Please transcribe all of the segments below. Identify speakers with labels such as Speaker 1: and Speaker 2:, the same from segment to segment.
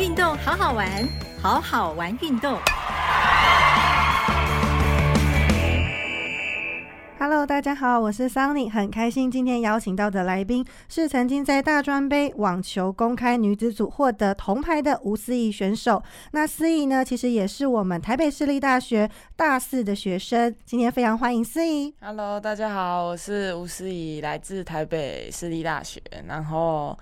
Speaker 1: 运动好好玩，好好玩运动。
Speaker 2: Hello，大家好，我是 Sunny，很开心今天邀请到的来宾是曾经在大专杯网球公开女子组获得铜牌的吴思怡选手。那思怡呢，其实也是我们台北市立大学大四的学生。今天非常欢迎思怡。
Speaker 3: Hello，大家好，我是吴思怡，来自台北市立大学。然后，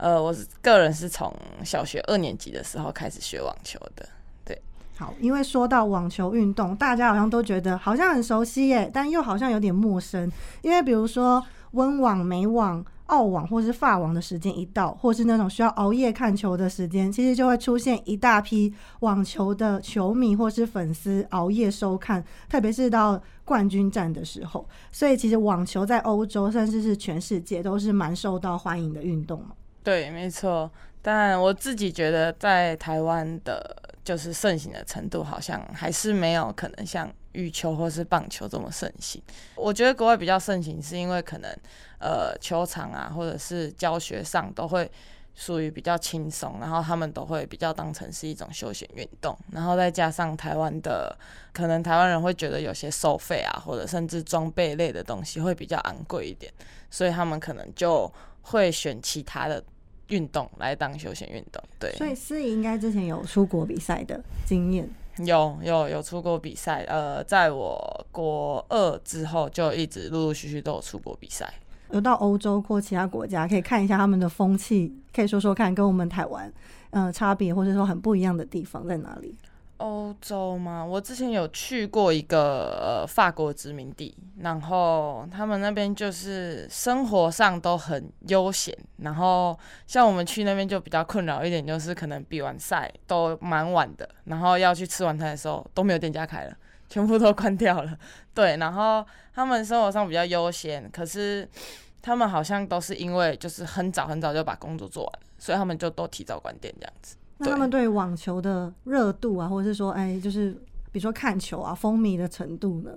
Speaker 3: 呃，我个人是从小学二年级的时候开始学网球的。
Speaker 2: 对好，因为说到网球运动，大家好像都觉得好像很熟悉耶，但又好像有点陌生。因为比如说温网、美网、澳网或是法网的时间一到，或是那种需要熬夜看球的时间，其实就会出现一大批网球的球迷或是粉丝熬夜收看，特别是到冠军战的时候。所以其实网球在欧洲甚至是全世界都是蛮受到欢迎的运动嘛。
Speaker 3: 对，没错。但我自己觉得在台湾的。就是盛行的程度好像还是没有可能像羽球或是棒球这么盛行。我觉得国外比较盛行，是因为可能呃球场啊，或者是教学上都会属于比较轻松，然后他们都会比较当成是一种休闲运动。然后再加上台湾的，可能台湾人会觉得有些收费啊，或者甚至装备类的东西会比较昂贵一点，所以他们可能就会选其他的。运动来当休闲运动，对。
Speaker 2: 所以思怡应该之前有出国比赛的经验，
Speaker 3: 有有有出国比赛。呃，在我国二之后，就一直陆陆续续都有出国比赛。
Speaker 2: 有到欧洲或其他国家，可以看一下他们的风气，可以说说看，跟我们台湾嗯差别，或者说很不一样的地方在哪里。
Speaker 3: 欧洲吗？我之前有去过一个呃法国殖民地，然后他们那边就是生活上都很悠闲，然后像我们去那边就比较困扰一点，就是可能比完赛都蛮晚的，然后要去吃晚餐的时候都没有店家开了，全部都关掉了。对，然后他们生活上比较悠闲，可是他们好像都是因为就是很早很早就把工作做完，所以他们就都提早关店这样子。
Speaker 2: 那他们对网球的热度啊，或者是说，哎，就是比如说看球啊，风靡的程度呢？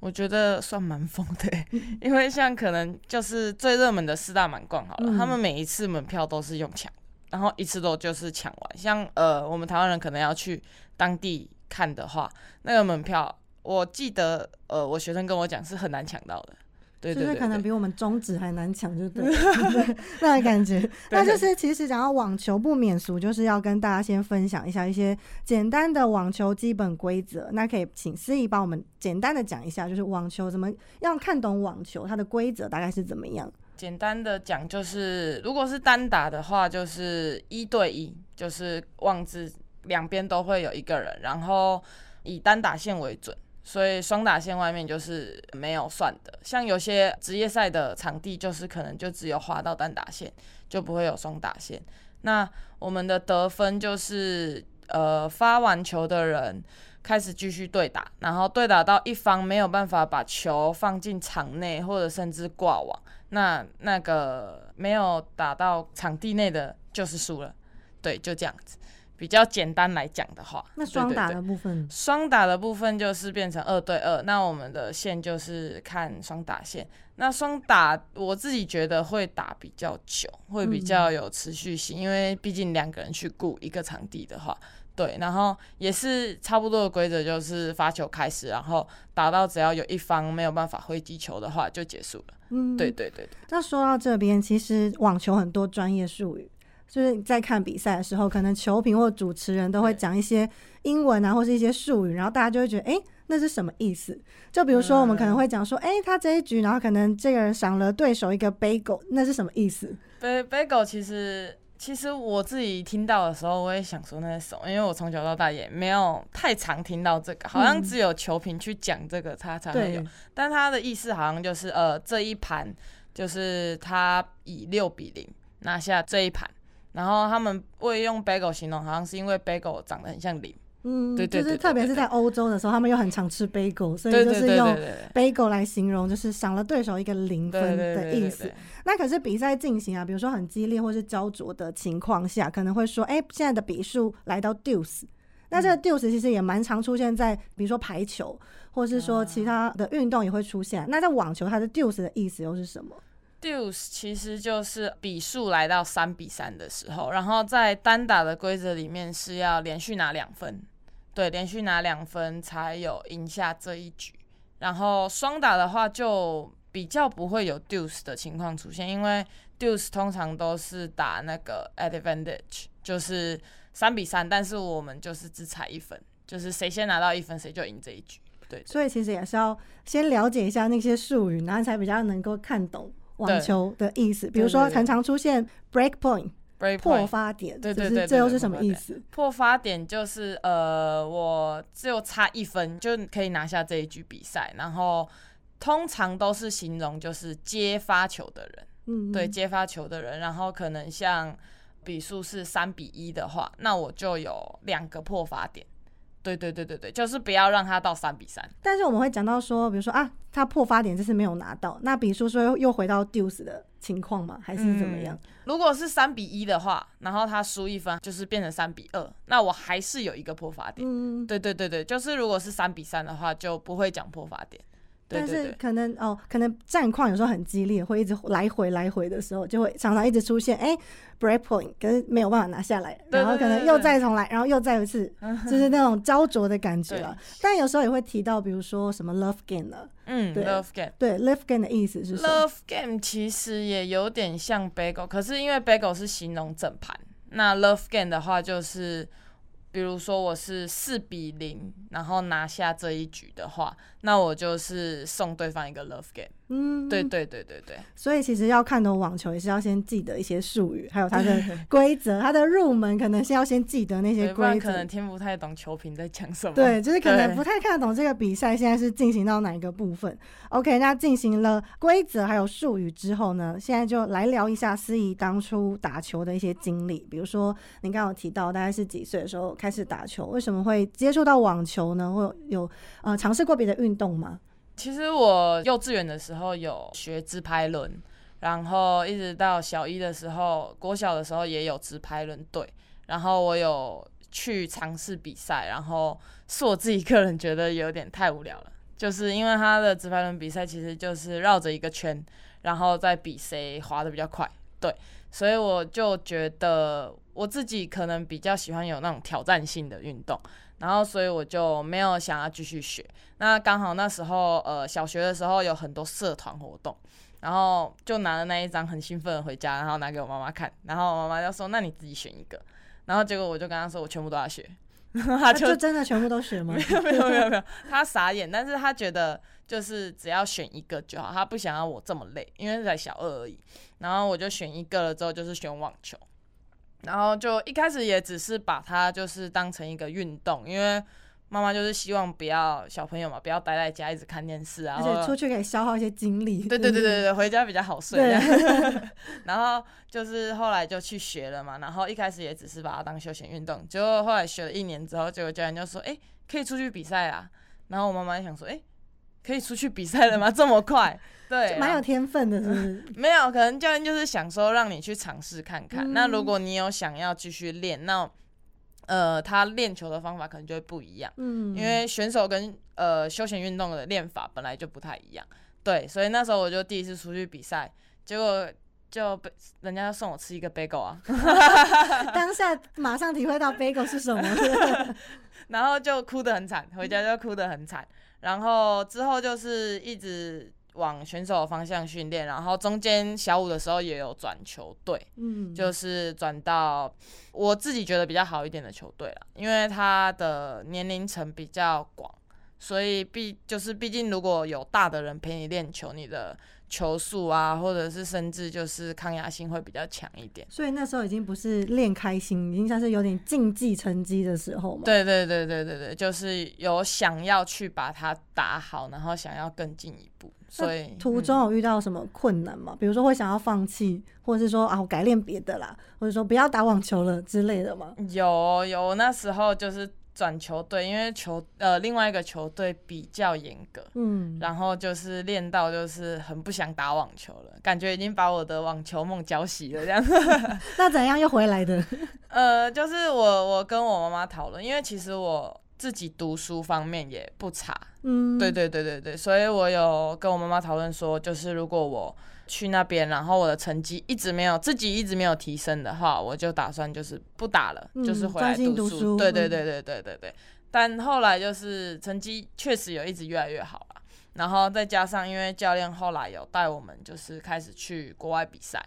Speaker 3: 我觉得算蛮疯的，因为像可能就是最热门的四大满贯好了，他们每一次门票都是用抢，然后一次都就是抢完。像呃，我们台湾人可能要去当地看的话，那个门票，我记得呃，我学生跟我讲是很难抢到的。
Speaker 2: 就是可能比我们中指还难抢，就对，那感觉。那就是其实讲到网球不免俗，就是要跟大家先分享一下一些简单的网球基本规则。那可以请司仪帮我们简单的讲一下，就是网球怎么样看懂网球它的规则大概是怎么样？
Speaker 3: 简单的讲就是，如果是单打的话，就是一对一，就是网子两边都会有一个人，然后以单打线为准。所以双打线外面就是没有算的，像有些职业赛的场地就是可能就只有滑到单打线，就不会有双打线。那我们的得分就是呃发完球的人开始继续对打，然后对打到一方没有办法把球放进场内或者甚至挂网，那那个没有打到场地内的就是输了。对，就这样子。比较简单来讲的话，
Speaker 2: 那双打的部分，
Speaker 3: 双打的部分就是变成二对二。那我们的线就是看双打线。那双打我自己觉得会打比较久，会比较有持续性，因为毕竟两个人去顾一个场地的话，对。然后也是差不多的规则，就是发球开始，然后打到只要有一方没有办法挥击球的话，就结束了。嗯，对对对。
Speaker 2: 那说到这边，其实网球很多专业术语。就是你在看比赛的时候，可能球评或主持人都会讲一些英文啊，或是一些术语，然后大家就会觉得，哎，那是什么意思？就比如说，我们可能会讲说，哎，他这一局，然后可能这个人赏了对手一个 bagel，那是什么意思
Speaker 3: ？bagel 其实，其实我自己听到的时候，我也想说那是什么，因为我从小到大也没有太常听到这个，好像只有球评去讲这个，他才会有。但他的意思好像就是，呃，这一盘就是他以六比零拿下这一盘。然后他们会用 bagel 形容，好像是因为 bagel 长得很像零。嗯，对对，
Speaker 2: 就是特别是在欧洲的时候，他们又很常吃 bagel，所以就是用 bagel 来形容，就是赏了对手一个零分的意思。那可是比赛进行啊，比如说很激烈或是焦灼的情况下，可能会说，哎，现在的比数来到 deuce。那这个 deuce 其实也蛮常出现在，比如说排球，或是说其他的运动也会出现。那在网球，它的 deuce 的意思又是什么？
Speaker 3: Duce 其实就是比数来到三比三的时候，然后在单打的规则里面是要连续拿两分，对，连续拿两分才有赢下这一局。然后双打的话就比较不会有 Duce 的情况出现，因为 Duce 通常都是打那个 advantage，就是三比三，但是我们就是只踩一分，就是谁先拿到一分谁就赢这一局。对，
Speaker 2: 所以其实也是要先了解一下那些术语，然后才比较能够看懂网球的意思。比如说，常常出现 break point。破发点，
Speaker 3: 对对对，
Speaker 2: 这又是什么意思？
Speaker 3: 破发点就是呃，我只有差一分就可以拿下这一局比赛，然后通常都是形容就是接发球的人，嗯，对，接发球的人，然后可能像比数是三比一的话，那我就有两个破发点。对对对对对，就是不要让他到三比三。
Speaker 2: 但是我们会讲到说，比如说啊，他破发点这次没有拿到，那比如说说又回到 deuce 的情况吗？还是怎么样？
Speaker 3: 如果是三比一的话，然后他输一分，就是变成三比二，那我还是有一个破发点。嗯，对对对对，就是如果是三比三的话，就不会讲破发点。
Speaker 2: 但是可能哦，可能战况有时候很激烈，会一直来回来回的时候，就会常常一直出现哎，break point，可是没有办法拿下来，然后可能又再重来，然后又再一次，就是那种焦灼的感觉了。但有时候也会提到，比如说什么 love game 了，
Speaker 3: 嗯，love game，
Speaker 2: 对，love game 的意思是
Speaker 3: love game 其实也有点像 bagel，可是因为 bagel 是形容整盘，那 love game 的话就是。比如说我是四比零，然后拿下这一局的话，那我就是送对方一个 love game。嗯，对对对对对。
Speaker 2: 所以其实要看懂网球，也是要先记得一些术语，还有它的 规则，它的入门可能是要先记得那些规
Speaker 3: 则。可能听不太懂球评在讲什么。
Speaker 2: 对，就是可能不太看得懂这个比赛现在是进行到哪一个部分。OK，那进行了规则还有术语之后呢，现在就来聊一下司仪当初打球的一些经历。比如说，您刚刚有提到大概是几岁的时候开始打球，为什么会接触到网球呢？或有呃尝试过别的运动吗？
Speaker 3: 其实我幼稚园的时候有学直拍轮，然后一直到小一的时候，国小的时候也有直拍轮队，然后我有去尝试比赛，然后是我自己个人觉得有点太无聊了，就是因为他的直拍轮比赛其实就是绕着一个圈，然后再比谁滑的比较快，对，所以我就觉得我自己可能比较喜欢有那种挑战性的运动。然后，所以我就没有想要继续学。那刚好那时候，呃，小学的时候有很多社团活动，然后就拿了那一张很兴奋的回家，然后拿给我妈妈看。然后我妈妈就说：“那你自己选一个。”然后结果我就跟她说：“我全部都要学。”
Speaker 2: 他就真的全部都学吗？
Speaker 3: 没有没有没有没有，他傻眼。但是他觉得就是只要选一个就好，他不想要我这么累，因为在小二而已。然后我就选一个了，之后就是选网球。然后就一开始也只是把它就是当成一个运动，因为妈妈就是希望不要小朋友嘛，不要待在家一直看电视啊，
Speaker 2: 而且出去可以消耗一些精力。
Speaker 3: 对对对对对，回家比较好睡。然后就是后来就去学了嘛，然后一开始也只是把它当休闲运动，结果后来学了一年之后，结果教练就说：“哎，可以出去比赛啊。”然后我妈妈想说：“哎。”可以出去比赛了吗？这么快？对，
Speaker 2: 蛮有天分的，是不是？
Speaker 3: 没有，可能教练就是想说让你去尝试看看。那如果你有想要继续练，那呃，他练球的方法可能就会不一样。嗯，因为选手跟呃休闲运动的练法本来就不太一样。对，所以那时候我就第一次出去比赛，结果就被人家送我吃一个 bagel 啊，
Speaker 2: 当下马上体会到 bagel 是什么，
Speaker 3: 然后就哭得很惨，回家就哭得很惨。然后之后就是一直往选手方向训练，然后中间小五的时候也有转球队，嗯，就是转到我自己觉得比较好一点的球队了，因为他的年龄层比较广，所以毕就是毕竟如果有大的人陪你练球，你的。球速啊，或者是甚至就是抗压性会比较强一点，
Speaker 2: 所以那时候已经不是练开心，已经像是有点竞技成绩的时候嘛。
Speaker 3: 对对对对对对，就是有想要去把它打好，然后想要更进一步。所以
Speaker 2: 途中有遇到什么困难吗？比如说会想要放弃，或者是说啊我改练别的啦，或者说不要打网球了之类的吗？
Speaker 3: 有有，那时候就是。转球队，因为球呃另外一个球队比较严格，嗯，然后就是练到就是很不想打网球了，感觉已经把我的网球梦浇熄了这样。
Speaker 2: 那怎样又回来的？
Speaker 3: 呃，就是我我跟我妈妈讨论，因为其实我自己读书方面也不差，嗯，对对对对对，所以我有跟我妈妈讨论说，就是如果我去那边，然后我的成绩一直没有自己一直没有提升的话，我就打算就是不打了，
Speaker 2: 嗯
Speaker 3: 就是回来读
Speaker 2: 读书。嗯。
Speaker 3: 对对对对对对。对。但后来就是成绩确实有一直越来越好了，然后再加上因为教练后来有带我们就是开始去国外比赛，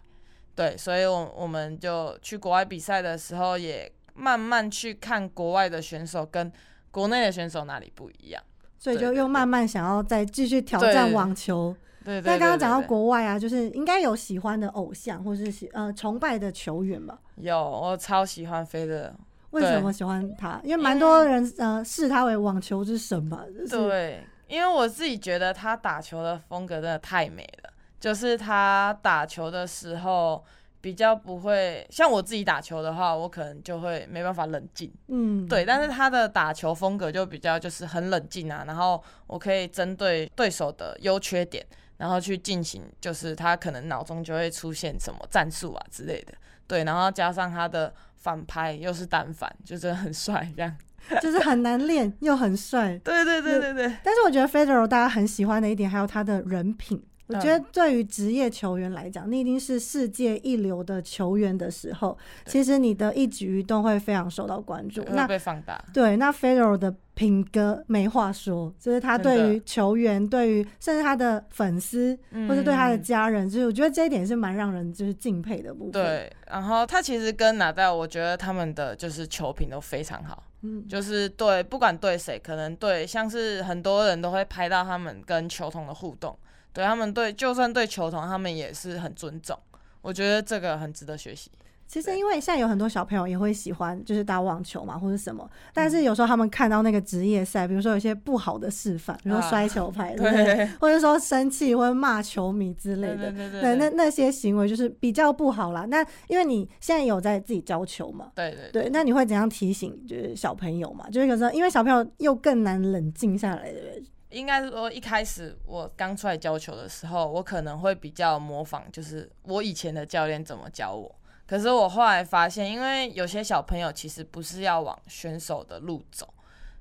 Speaker 3: 对，所以我我们就去国外比赛的时候也慢慢去看国外的选手跟国内的选手哪里不一样。
Speaker 2: 所以就又慢慢想要再继续挑
Speaker 3: 对
Speaker 2: 战网球。
Speaker 3: 对对对
Speaker 2: 那刚刚讲到国外啊，就是应该有喜欢的偶像或是喜呃崇拜的球员吧？
Speaker 3: 有，我超喜欢飞的，
Speaker 2: 为什么喜欢他？因为蛮多人呃视他为网球之神吧。就是、
Speaker 3: 对，因为我自己觉得他打球的风格真的太美了，就是他打球的时候比较不会像我自己打球的话，我可能就会没办法冷静，
Speaker 2: 嗯，
Speaker 3: 对，但是他的打球风格就比较就是很冷静啊，然后我可以针对对手的优缺点，然后去进行，就是他可能脑中就会出现什么战术啊之类的，对，然后加上他的反拍又是单反，就真的很帅这样。
Speaker 2: 就是很难练又很帅。
Speaker 3: 对对对对对，
Speaker 2: 但是我觉得 Federer 大家很喜欢的一点，还有他的人品。我觉
Speaker 3: 嗯
Speaker 2: 得对于职业球员来讲，你已经是世界一流的球员的时候，其实你的一举一动会非常受到关注。那
Speaker 3: 被放大。
Speaker 2: 对，那 Federer 的品格没话说，就是他对于球员，对于甚至他的粉丝，或是对他的
Speaker 3: 嗯
Speaker 2: 家人，就是我觉得这一点是蛮让人就是敬佩的部分。，
Speaker 3: 对，然后他其实跟拿到，我觉得他们的就是球品都非常好，
Speaker 2: 嗯，
Speaker 3: 就是对不管对谁，可能对像是很多人都会拍到他们跟球童的互动，对他们对就算对球童，他们也是很尊重，我觉得这个很值得学习。
Speaker 2: 其实因为现在有很多小朋友也会喜欢就是打网球嘛，或者什么，但
Speaker 3: 嗯
Speaker 2: 是有时候他们看到那个职业赛，比如说有些不好的示范，比如说
Speaker 3: 啊
Speaker 2: 摔球拍，对不对？
Speaker 3: 对
Speaker 2: 或者说生气或者骂球迷之类的。
Speaker 3: 对对对
Speaker 2: 对，那那些行为就是比较不好啦。那因为你现在有在自己教球嘛，
Speaker 3: 对对
Speaker 2: 对，那你会怎样提醒就是小朋友嘛？就是有时候因为小朋友又更难冷静下来，对不对？
Speaker 3: 应该是说一开始我刚出来教球的时候，我可能会比较模仿，就是我以前的教练怎么教我。可是我后来发现，因为有些小朋友其实不是要往选手的路走，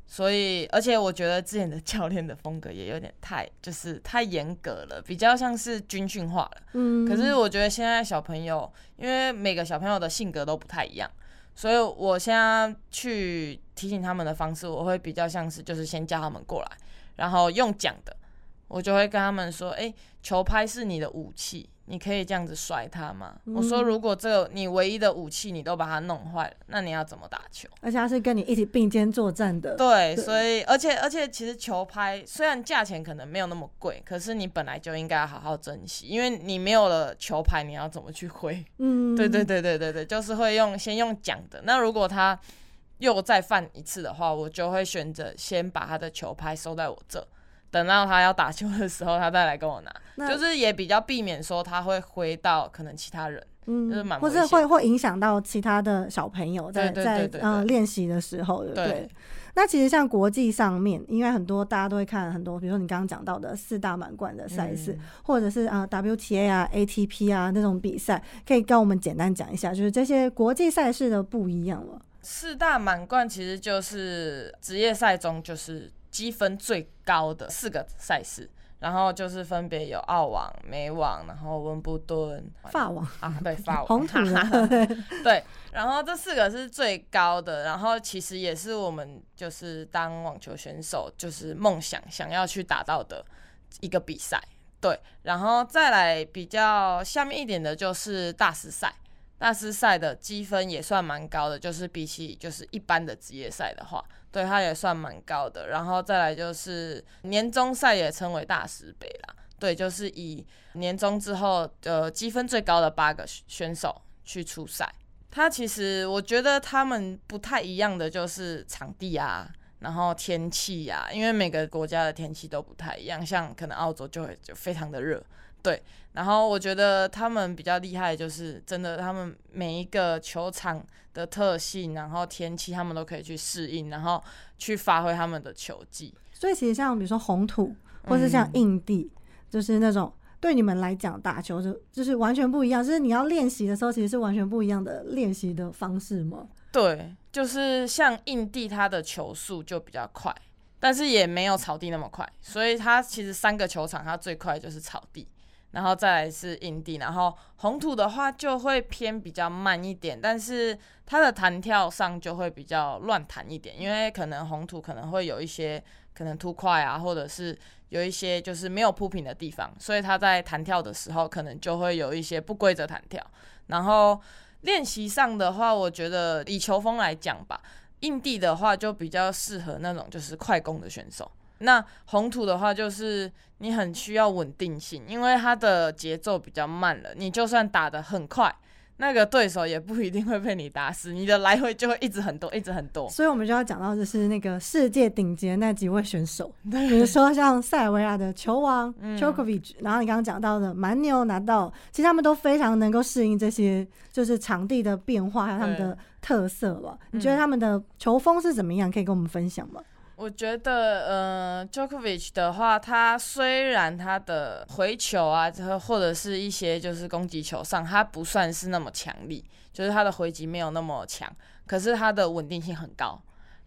Speaker 3: 所以而且我觉得之前的教练的风格也有点太就是太严格了，比较像是军训化了。
Speaker 2: 嗯，
Speaker 3: 可是我觉得现在小朋友，因为每个小朋友的性格都不太一样，所以我现在去提醒他们的方式，我会比较像是就是先叫他们过来，然后用讲的，我就会跟他们说，哎、球拍是你的武器，你可以这样子摔它吗？我说，
Speaker 2: 嗯
Speaker 3: 如果这个你唯一的武器你都把它弄坏了，那你要怎么打球？
Speaker 2: 而且他是跟你一起并肩作战的，
Speaker 3: 对，
Speaker 2: 对
Speaker 3: 所以而且而且其实球拍虽然价钱可能没有那么贵，可是你本来就应该好好珍惜，因为你没有了球拍，你要怎么去挥？
Speaker 2: 嗯，
Speaker 3: 对对对对对对，就是会用先用讲的。那如果他又再犯一次的话，我就会选择先把他的球拍收在我这，等到他要打球的时候，他再来跟我拿，就是也比较避免说他会挥到可能其他人。嗯就是
Speaker 2: 嗯，或者
Speaker 3: 蛮危险
Speaker 2: 会会影响到其他的小朋友在在呃练习的时候，对不对？
Speaker 3: 对
Speaker 2: 那其实像国际上面，因为很多大家都会看很多，比如说你刚刚讲到的四大满贯的赛事，
Speaker 3: 嗯
Speaker 2: 或者是啊、呃 WTA 啊、ATP 啊那种比赛，可以跟我们简单讲一下，就是这些国际赛事的不一样了。
Speaker 3: 四大满贯其实就是职业赛中就是积分最高的四个赛事，然后就是分别有澳网、美网，然后温布顿、
Speaker 2: 法网
Speaker 3: 啊，对 法网，
Speaker 2: 红土，
Speaker 3: 对，然后这四个是最高的，然后其实也是我们就是当网球选手就是梦想想要去达到的一个比赛。对，然后再来比较下面一点的就是大师赛，大师赛的积分也算蛮高的，就是比起就是一般的职业赛的话，对它也算蛮高的。然后再来就是年终赛也称为大师杯啦，对，就是以年终之后呃积分最高的八个选手去出赛。它其实我觉得他们不太一样的就是场地啊，然后天气呀、因为每个国家的天气都不太一样，像可能澳洲就会就非常的热，对。然后我觉得他们比较厉害，就是真的他们每一个球场的特性，然后天气他们都可以去适应，然后去发挥他们的球技。
Speaker 2: 所以其实像比如说红土，或是像
Speaker 3: 嗯
Speaker 2: 硬地，就是那种对你们来讲打球就就是完全不一样，就是你要练习的时候，其实是完全不一样的练习的方式吗？
Speaker 3: 对，就是像硬地，它的球速就比较快，但是也没有草地那么快，所以它其实三个球场它最快就是草地，然后再来是硬地，然后红土的话就会偏比较慢一点，但是它的弹跳上就会比较乱弹一点，因为可能红土可能会有一些可能凸块啊，或者是有一些就是没有铺平的地方，所以它在弹跳的时候可能就会有一些不规则弹跳。然后练习上的话，我觉得以球风来讲吧，硬地的话就比较适合那种就是快攻的选手。那红土的话，就是你很需要稳定性，因为它的节奏比较慢了。你就算打得很快，那个对手也不一定会被你打死，你的来回就会一直很多，一直很多。
Speaker 2: 所以我们就要讲到就是那个世界顶级的那几位选手，比如说像塞尔维亚的球王 Djokovic，然后你刚刚讲到的蛮牛拿到，其实他们都非常能够适应这些就是场地的变化，还有他们的特色吧。你觉得他们的球风是怎么样？可以跟我们分享吗？
Speaker 3: 我觉得，呃，Djokovic 的话，他虽然他的回球啊，或者是一些就是攻击球上，他不算是那么强力，就是他的回击没有那么强，可是他的稳定性很高。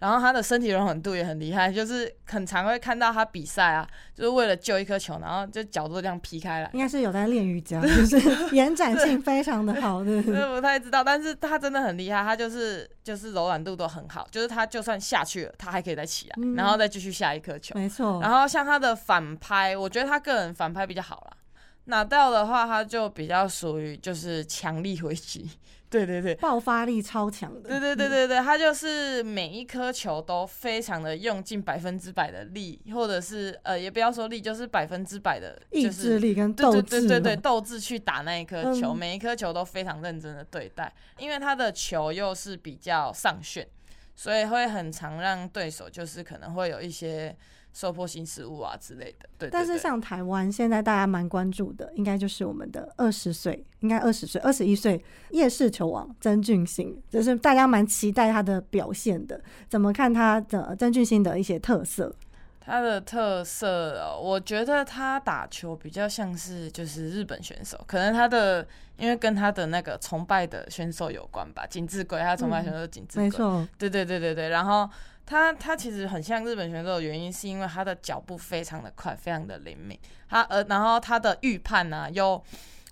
Speaker 3: 然后他的身体柔软度也很厉害，就是很常会看到他比赛啊，就是为了救一颗球，然后就角度这样劈开来。
Speaker 2: 应该是有在练瑜伽，就是延展性非常的好，对不对？
Speaker 3: 不太知道，但是他真的很厉害，他就是就是柔软度都很好，就是他就算下去了，他还可以再起来，然后再继续下一颗球。
Speaker 2: 没错。
Speaker 3: 然后像他的反拍，我觉得他个人反拍比较好啦。拿到的话，他就比较属于就是强力回击。对对对，
Speaker 2: 爆发力超强的。
Speaker 3: 对对对对对，他就是每一颗球都非常的用尽百分之百的力，或者是呃，也不要说力，就是百分之百的
Speaker 2: 意志力跟斗
Speaker 3: 志。对对对对，斗志去打那一颗球，每一颗球都非常认真的对待，因为他的球又是比较上旋，所以会很常让对手就是可能会有一些。受迫性失误啊之类的，对。
Speaker 2: 但是像台湾现在大家蛮关注的，应该就是我们的二十岁，应该二十岁、二十一岁夜市球王曾俊欣，就是大家蛮期待他的表现的。怎么看他的曾俊欣的一些特色？
Speaker 3: 他的特色哦，我觉得他打球比较像是就是日本选手，可能他的因为跟他的那个崇拜的选手有关吧，景志圭，他崇拜选手景志贵，
Speaker 2: 没错，
Speaker 3: 对对对对对，然后。他他其实很像日本选手的原因，是因为他的脚步非常的快，非常的灵敏。他呃，然后他的预判呢，又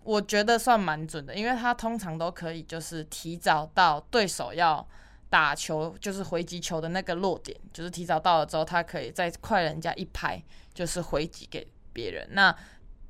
Speaker 3: 我觉得算蛮准的，因为他通常都可以就是提早到对手要打球，就是回击球的那个落点，就是提早到了之后，他可以再快人家一拍，就是回击给别人。那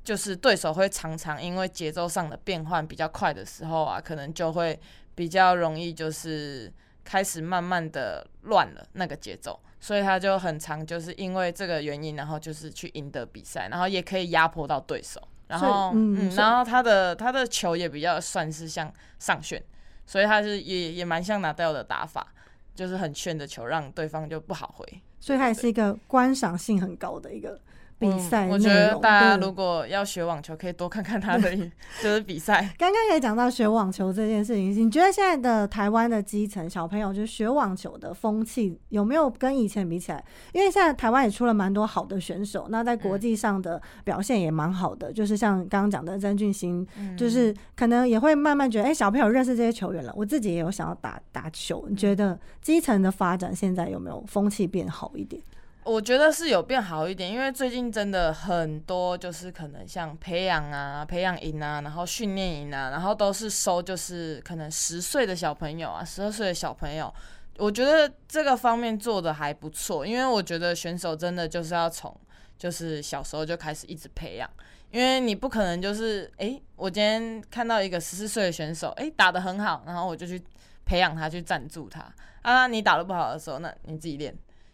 Speaker 3: 就是对手会常常因为节奏上的变换比较快的时候啊，可能就会比较容易就是。开始慢慢的乱了那个节奏，所以他就很长，就是因为这个原因，然后就是去赢得比赛，然后也可以压迫到对手，然后嗯，然后他的他的球也比较算是像上旋，所以他是也也蛮像拿掉的打法，就是很炫的球，让对方就不好回，
Speaker 2: 所以他也是一个观赏性很高的一个。比赛，
Speaker 3: 我觉得大家如果要学网球，可以多看看他的 就是比赛。
Speaker 2: 刚刚也讲到学网球这件事情，你觉得现在的台湾的基层小朋友，就是学网球的风气有没有跟以前比起来？因为现在台湾也出了蛮多好的选手，那在国际上的表现也蛮好的。就是像刚刚讲的曾俊欣，就是可能也会慢慢觉得，哎，小朋友认识这些球员了，我自己也有想要打打球。你觉得基层的发展现在有没有风气变好一点？
Speaker 3: 我觉得是有变好一点，因为最近真的很多，就是可能像培养啊、培养营啊，然后训练营啊，然后都是收就是可能十岁的小朋友啊、十二岁的小朋友。我觉得这个方面做的还不错，因为我觉得选手真的就是要从就是小时候就开始一直培养，因为你不可能就是哎，我今天看到一个十四岁的选手，哎，打的很好，然后我就去培养他，去赞助他啊。你打的不好的时候，那你自己练。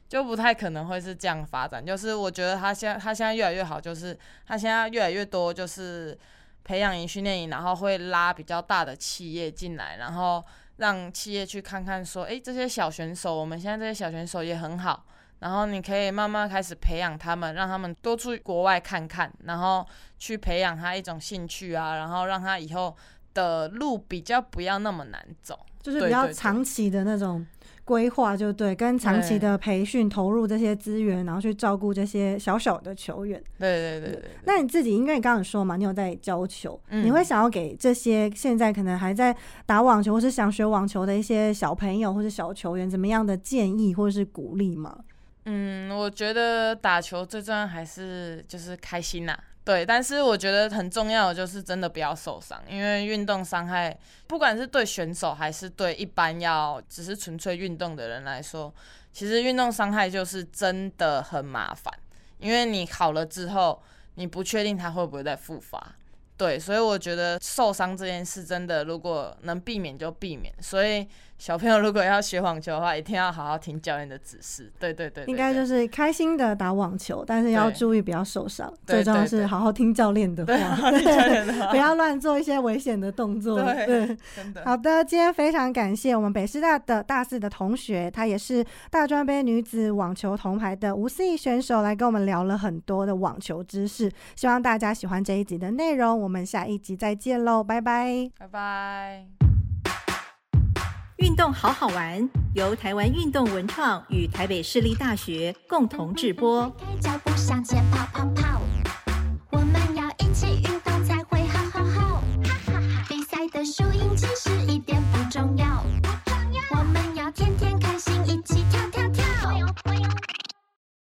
Speaker 3: 就不太可能会是这样发展，就是我觉得他现在他现在越来越好，就是他现在越来越多就是培养营、训练营，然后会拉比较大的企业进来，然后让企业去看看说，哎，这些小选手，我们现在这些小选手也很好，然后你可以慢慢开始培养他们，让他们多出国外看看，然后去培养他一种兴趣啊，然后让他以后的路比较不要那么难走，
Speaker 2: 就是比较长期的那种。规划就对，跟长期的培训投入这些资源，然后去照顾这些小小的球员。
Speaker 3: 对对对对。
Speaker 2: 那你自己，因为你刚刚说嘛，你有在教球，你会想要给这些现在可能还在打网球或是想学网球的一些小朋友或是小球员，怎么样的建议或者是鼓励吗？
Speaker 3: 嗯，我觉得打球最重要还是就是开心呐。对，但是我觉得很重要的就是真的不要受伤，因为运动伤害，不管是对选手还是对一般要只是纯粹运动的人来说，其实运动伤害就是真的很麻烦，因为你好了之后，你不确定它会不会再复发。对，所以我觉得受伤这件事真的，如果能避免就避免。所以小朋友如果要学网球的话，一定要好好听教练的指示。对对对，
Speaker 2: 应该就是开心的打网球，但是要注意不要受伤。最重要是好好听教练的话，不要乱做一些危险的动作。
Speaker 3: 对，真的。
Speaker 2: 好的，今天非常感谢我们北师大的大四的同学，他也是大专杯女子网球铜牌的吴思怡选手，来跟我们聊了很多的网球知识。希望大家喜欢这一集的内容。我们下一集再见喽，拜拜，
Speaker 3: 拜拜。
Speaker 1: 运动好好玩，由台湾运动文创与台北市立大学共同制播。脚步向前跑跑跑，我们要一起运动才会好好好。比赛的输赢其实一点不重要。